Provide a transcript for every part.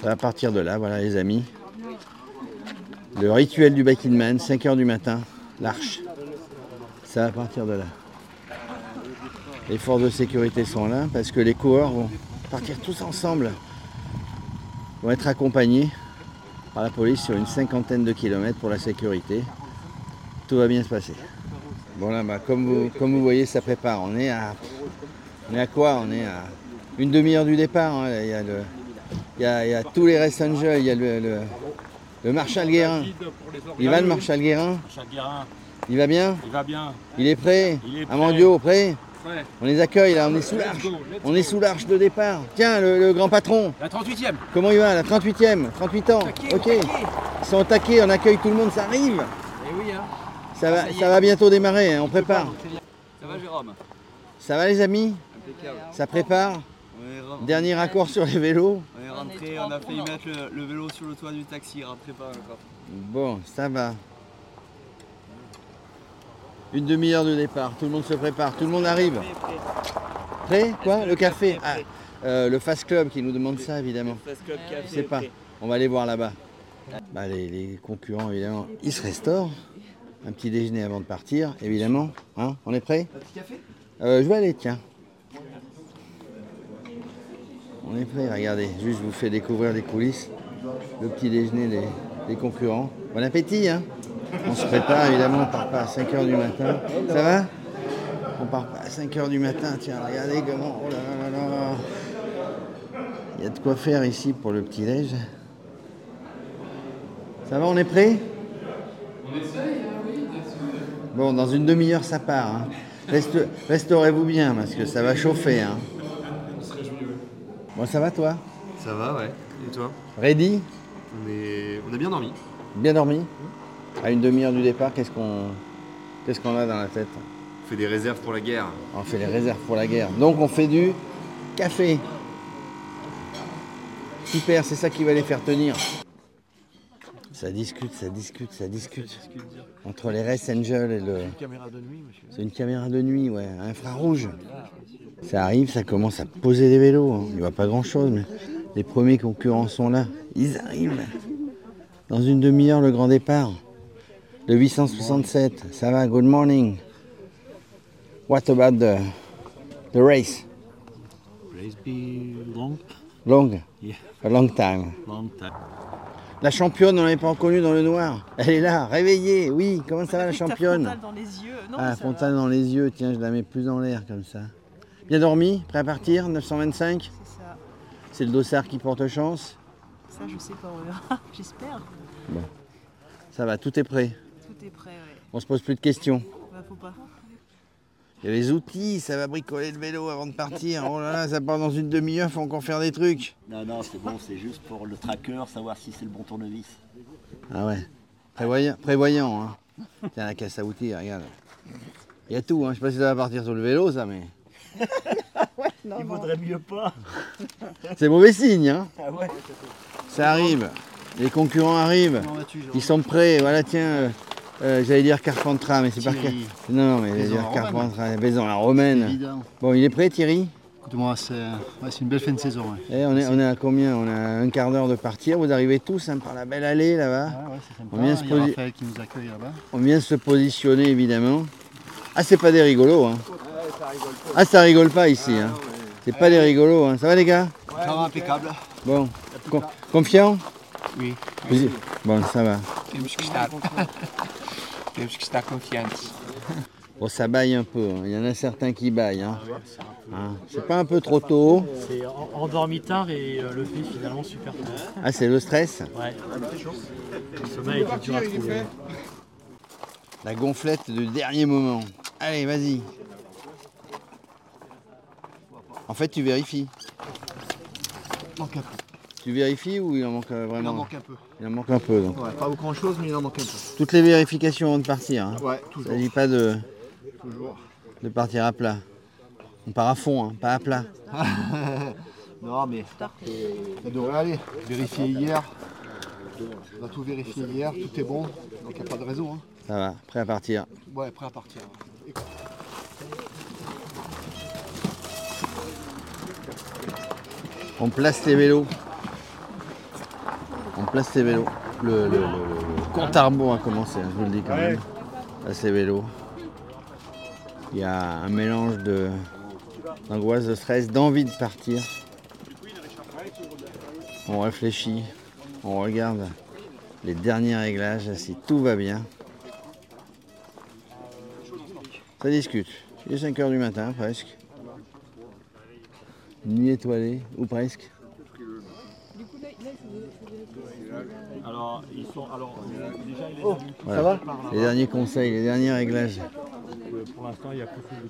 Ça va partir de là, voilà les amis. Le rituel du Backing Man, 5h du matin, l'arche. Ça va partir de là. Les forces de sécurité sont là parce que les coureurs vont partir tous ensemble. Vont être accompagnés par la police sur une cinquantaine de kilomètres pour la sécurité. Tout va bien se passer. Bon là, bah, comme, vous, voyez, ça prépare. On est à, on est à quoi? On est à une demi-heure du départ. hein. Il y a- il y a tous les Rest Angels, il y a le, le- le Marshal Guérin. Il va le Marshal Guérin Il va bien il va bien. Il est prêt. Amandio, prêt. On les accueille là, on est sous l'arche. On est sous l'arche de départ. Tiens, le, le grand patron, La 38e. comment il va La 38e, 38 ans. Taquet, Ok. taquet. Ils sont au taquet, on accueille tout le monde, ça arrive. Eh oui, hein. Ça va, Ça y ça va bientôt démarrer, hein, on prépare. Ça va, Jérôme? Ça va les amis? Ça prépare? Dernier raccord sur les vélos on est rentré, on a failli mettre le, le vélo sur le toit du taxi, rentrez pas encore. Bon, ça va. Une demi-heure de départ, tout le monde se prépare, tout le monde arrive. Prêt Quoi Le café Ah, euh, Le Fast Club qui nous demande ça évidemment. Je sais pas. On va aller voir là-bas. Bah, les, les concurrents, évidemment, ils se restaurent. Un petit déjeuner avant de partir, évidemment. Hein On est prêt? Un petit café? Euh, Je vais aller, tiens. On est prêt, regardez. Juste, je vous fais découvrir les coulisses. Le petit déjeuner des, des concurrents. Bon appétit, hein On se prépare, évidemment, on part pas à 5h du matin. Ça va? On part pas à 5h du matin. Tiens, regardez comment... Oh là là là là Il y a de quoi faire ici pour le petit-déj. Ça va, on est prêt? Bon, dans une demi-heure, ça part. hein. Reste- Restaurez-vous bien, parce que ça va chauffer. Hein. Bon, ça va, toi Ça va, ouais. Et toi Ready on, est... on a bien dormi. Bien dormi À une demi-heure du départ, qu'est-ce qu'on qu'est-ce qu'on a dans la tête On fait des réserves pour la guerre. On fait les réserves pour la guerre. Donc, on fait du café. Super, c'est ça qui va les faire tenir. Ça discute, ça discute, ça discute. Entre les Rest Angel et le... Caméra de nuit, monsieur. C'est une caméra de nuit, ouais, infrarouge. Ça arrive, ça commence à poser des vélos. hein. Il n'y a pas grand-chose, mais les premiers concurrents sont là. Ils arrivent. Dans une demi-heure, le grand départ. Le 867, ça va, good morning. What about the, the race? Race be long, Long? Yeah. A long time. long time. La championne, on l'avait pas reconnue dans le noir. Elle est là, réveillée. Oui, comment ça va la championne frontale dans les yeux. Non, Ah, va. dans les yeux, tiens, je la mets plus dans l'air comme ça. Bien dormi, prêt à partir, 925 C'est ça. C'est le dossard qui porte chance. Ça, je sais pas, on verra. J'espère. Ça va, tout est prêt. Tout est prêt, ouais. On se pose plus de questions. Bah, faut pas. Il y a les outils, ça va bricoler le vélo avant de partir. Oh là là, ça part dans une demi-heure, faut encore faire des trucs. Non, non, c'est bon, c'est juste pour le tracker, savoir si c'est le bon tournevis. Ah ouais, prévoyant, prévoyant hein. Tiens, la caisse à outils, regarde. Il y a tout, hein. je sais pas si ça va partir sur le vélo, ça, mais Il vaudrait mieux pas. c'est mauvais signe. Hein. Ah ouais Ça arrive, les concurrents arrivent. Ils sont prêts, voilà, tiens, euh, j'allais dire Carpentras, mais c'est pas Car... Thierry. Non, non, mais j'allais dire la Romaine. Carpentras, la romaine. Bon, il est prêt, Thierry? Écoute-moi, c'est ouais, une belle fin de saison. Ouais. Eh, on, est, on est à combien? On a un quart d'heure de partir, vous arrivez tous hein, par la belle allée là-bas. Ouais, ouais, c'est sympa. On vient se Il y a poser- Raphaël qui nous accueille là-bas. On vient se positionner évidemment. Ah, c'est pas des rigolos, hein Ah, ça rigole pas ici, hein C'est pas des rigolos, hein Ça va les gars? Ça va impeccable. Bon, con- confiant? Oui. Vous Bon, ça va. Temos que que estar confiantes. Bon, ça baille un peu, hein. il y en a certains qui baillent. Hein. Hein, C'est pas un peu trop tôt C'est en- endormi tard et euh, levé finalement super tôt. Ah, c'est le stress? Ouais. Le sommeil était dur à trouver. La gonflette du dernier moment. Allez, vas-y. En fait, tu vérifies. manque un peu. Tu vérifies ou il en manque euh, Il vraiment en manque un peu. Il en manque un peu. Donc. Ouais, pas grand chose, mais il en manque un peu. Toutes les vérifications avant de partir. hein. Ouais, Il toujours. ne s'agit pas de, toujours. de partir à plat. On part à fond, hein, pas à plat. Non, mais ça devrait aller. Vérifié hier. On a tout vérifié hier, tout est bon. Donc il n'y a pas de raison. Hein. Ça va, prêt à partir. Ouais, prêt à partir. On place les vélos. Place des vélos. Le, le- le- le compte à rebours a commencé, hein, je vous le dis quand même. Place des vélos. Il y a un mélange de d'angoisse, de stress, d'envie de partir. On réfléchit, on regarde les derniers réglages, si tout va bien. Ça discute. Il est 5 heures du matin presque. Nuit étoilée, ou presque. Alors, ils sont. Alors, déjà, il est Oh, ça va Les derniers conseils, les derniers réglages. Pour l'instant, il y a plus de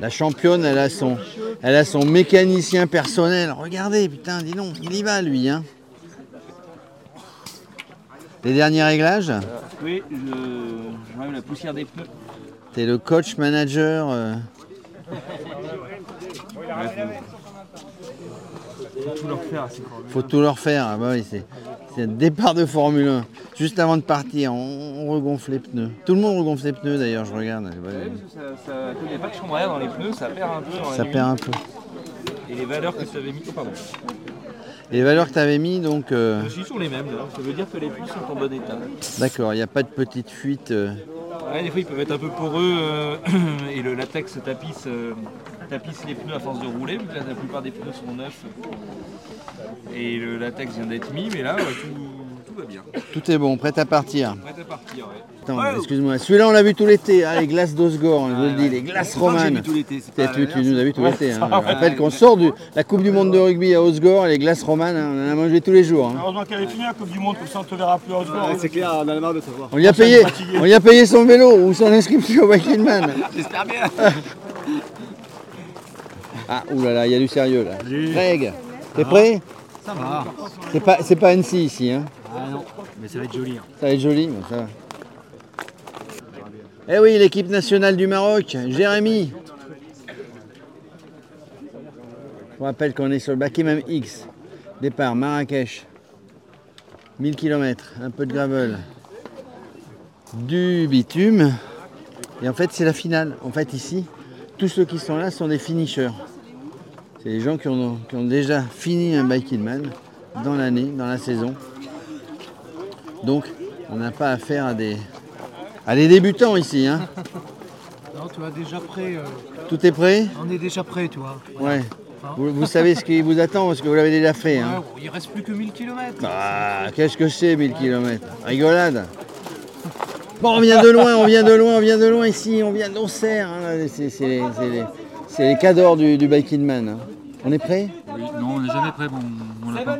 La championne, elle a son, elle a son mécanicien personnel. Regardez, putain, dis donc, il y va lui. Hein. Les derniers réglages, Oui, je. J'enlève la poussière des pneus. t'es le coach manager. euh, Faut tout leur faire, c'est faut tout leur faire. Ah bah oui, c'est, un départ de Formule 1. Juste avant de partir, on, on regonfle les pneus. Tout le monde regonfle les pneus d'ailleurs, je regarde. Ça, a chambre à air dans les pneus, ça perd un peu dans la Ça nuit. perd un peu. Et les valeurs que tu avais mis. Oh, pardon. Et les valeurs que tu avais mis, donc, euh, Je suis toujours les mêmes, là. Ça veut dire que les pneus sont en bon état. d'accord, il n'y a pas de petite fuite. euh, Ouais, des fois, ils peuvent être un peu poreux euh, et le latex tapisse, euh, tapisse les pneus à force de rouler, vu que la, la plupart des pneus sont neufs. Et le latex vient d'être mis, mais là, ouais, tout, tout va bien. tout est bon, prêt à partir. Prêt à partir, ouais. Attends, Ouais, excuse-moi. Celui-là, on l'a vu tout l'été. Ah, les glaces d'Osgore, je vous le dis, les glaces romanes. Tu, tu nous as vu tout l'été. Hein. Je rappelle qu'on sort de la Coupe du Monde de rugby à Osgore, les glaces romanes, hein, on en a mangé tous les jours. hein. Heureusement qu'elle est finie la Coupe du Monde, comme ça on te verra plus au sport. C'est clair, on a marre de te voir. On y a payé, on y a payé son vélo ou son inscription au Wikingman. J'espère bien. Ah, oulala, il y a du sérieux là. Greg, t'es prêt? Ça va. C'est pas, c'est pas Annecy ici. Hein. Ah non, mais ça va être joli. hein. Ça va être joli, mais ça va. Eh oui, l'équipe nationale du Maroc, Jérémy. Je vous rappelle qu'on est sur le Bakim X. Départ Marrakech. 1000 km, un peu de gravel. Du bitume. Et en fait, c'est la finale. En fait, ici, tous ceux qui sont là sont des finishers. C'est les gens qui ont, déjà fini un Bike in Man dans l'année, dans la saison. Donc, on n'a pas affaire à des, à des débutants ici. Hein. Non, tu vois, déjà prêt. euh, Tout est prêt? On est déjà prêt, tu vois. Ouais. Vous, vous savez ce qui vous attend parce que vous l'avez déjà fait. Hein. Ouais, bon, il reste plus que 1000 km. Ah, qu'est-ce que c'est 1000 km Rigolade Bon, on vient de loin, on vient de loin, on vient de loin ici, on vient d'Auxerre. hein. C'est c'est les, c'est les- c'est les cadors du, du Biking Man. hein. On est prêt? Oui, non, on n'est jamais prêt, lapin.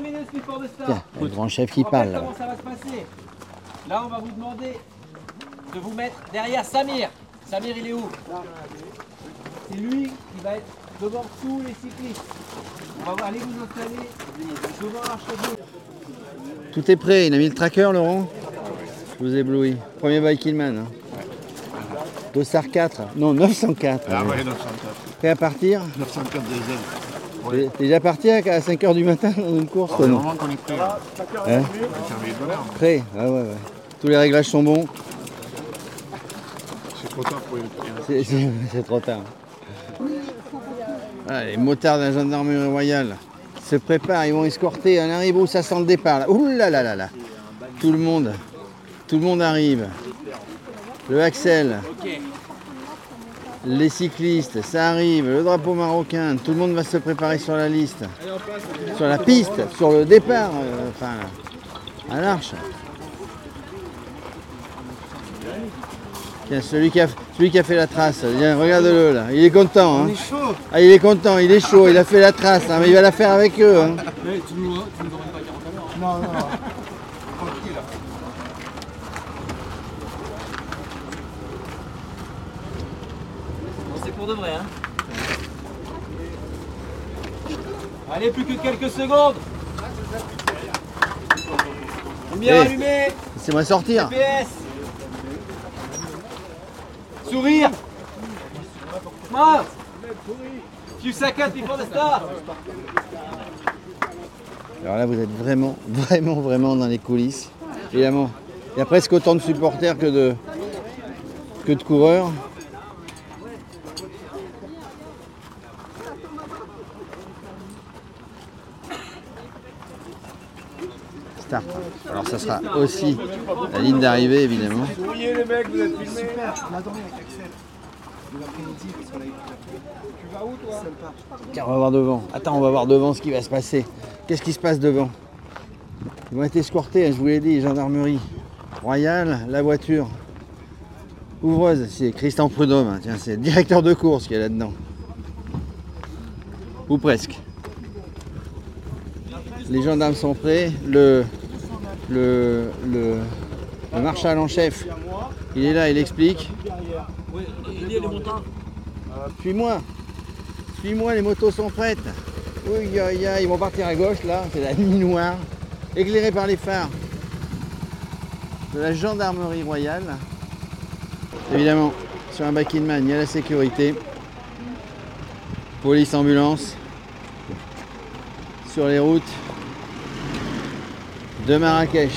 Tiens, le grand chef qui parle là. Comment ça va se passer? Là, on va vous demander de vous mettre derrière Samir. Samir, il est où? C'est lui qui va être devant tous les cyclistes. On va aller vous installer devant l'arche Tout est prêt, il a mis le tracker Laurent? Je vous éblouis. Premier Biking Man. Hein. Dossard 4, non 904. Ah ouais. ouais, 904. Prêt à partir? 904 diesel. T'es t'es déjà parti à 5h du matin dans une course toi, non? Vraiment qu'on est prêt. là. Hein? Prêt Ah ouais, ouais. Tous les réglages sont bons. C'est trop tard. Ah, les motards de la gendarmerie royale se préparent, ils vont escorter. On arrive où ça sent le départ. Ouh là là là là. Tout le monde, tout le monde arrive. Le Axel, les cyclistes, ça arrive. Le drapeau marocain, tout le monde va se préparer sur la liste, sur la piste, sur le départ, euh, enfin à l'arche. Tiens, celui qui, a, celui qui a fait la trace, Viens, regarde-le là, il est content. Hein. chaud Ah, il est content, il est chaud, il a fait la trace, hein, mais il va la faire avec eux. hein. Mais tu nous, tu nous emmènes pas 40 à l'heure. Non, non, non. Bon, c'est pour de vrai, hein Allez, plus que quelques secondes Lumière Eh. allumée Laissez-moi sortir. PS alors là, vous êtes vraiment, vraiment, vraiment dans les coulisses. Évidemment, il y a presque autant de supporters que de, que de coureurs. Alors ça sera aussi la ligne d'arrivée évidemment. Super, on va voir devant. Attends, on va voir devant ce qui va se passer. Qu'est-ce qui se passe devant? Ils vont être escortés, je vous l'ai dit, gendarmerie. Royale, la voiture. Ouvreuse, c'est Christian Prudhomme. hein. Tiens, c'est le directeur de course qui est là-dedans. Ou presque. Les gendarmes sont prêts. Le, le, le, le marshal en chef, il est là, il explique. Les montants. Suis-moi. Suis-moi, les motos sont prêtes. Oui, ils vont partir à gauche là, c'est la nuit noire, éclairée par les phares de la gendarmerie royale. Évidemment, sur un back in man, il y a la sécurité. Police, ambulance. Sur les routes de Marrakech.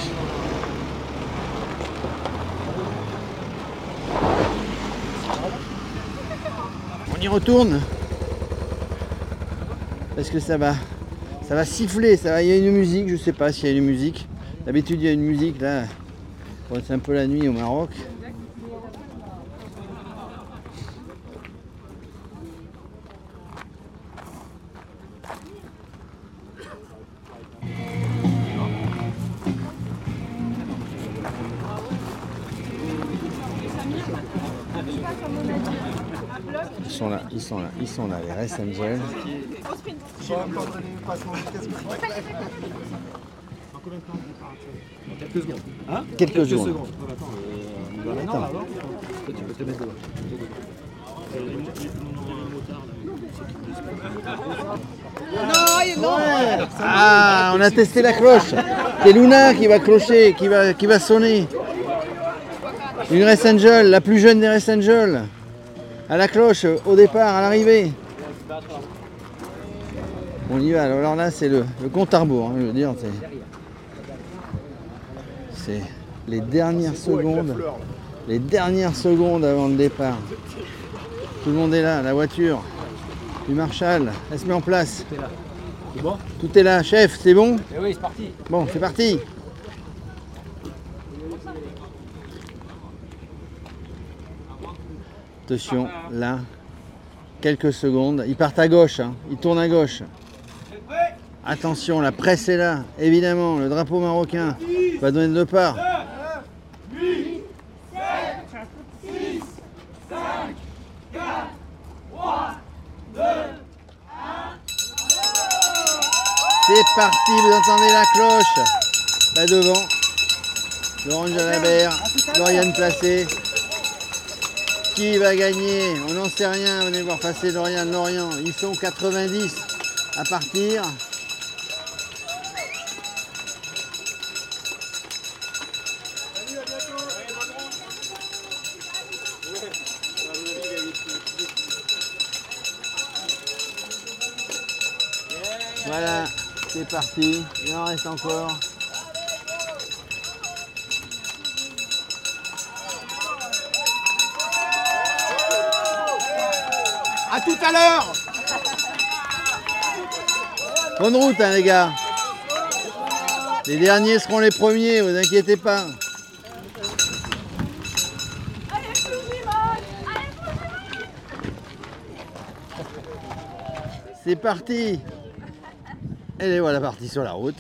On y retourne Parce que ça va, ça va siffler, ça va, il y a une musique, je sais pas s'il y a une musique. D'habitude il y a une musique là, c'est un peu la nuit au Maroc. Sont là, ils sont là, ils sont là, les Rest Angels. Quelques secondes. Attends. Ouais. Ah, on a testé la cloche. C'est Luna qui va clocher, qui va, qui va sonner. Une Rest Angel, la plus jeune des Rest Angels. À la cloche, au départ, à l'arrivée. On y va. Alors là, c'est le, le compte à rebours. hein, je veux dire, c'est- c'est les dernières secondes. Les dernières secondes avant le départ. Tout le monde est là, la voiture du Marshall, elle se met en place. C'est bon? Tout est là, chef, c'est bon? Eh oui, c'est parti. Bon, c'est parti. Attention, là, quelques secondes. Ils partent à gauche, hein. ils tournent à gauche. Attention, la presse est là, évidemment. Le drapeau marocain va donner de part. C'est parti, vous entendez la cloche Là devant, Laurent Jalabert, Lauriane placée. Qui va gagner On n'en sait rien, venez voir passer Lauriane, Lorient. Ils sont 90 à partir. Voilà, c'est parti. Il en reste encore. À tout à l'heure Bonne route, hein, les gars. Les derniers seront les premiers, vous inquiétez pas. C'est parti Et les voilà partis sur la route?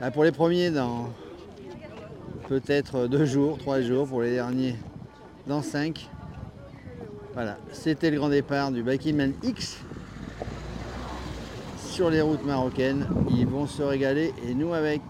Là, pour les premiers, dans peut-être deux jours, trois jours. Pour les derniers, dans cinq. Voilà, c'était le grand départ du Bakiman X sur les routes marocaines. Ils vont se régaler et nous avec.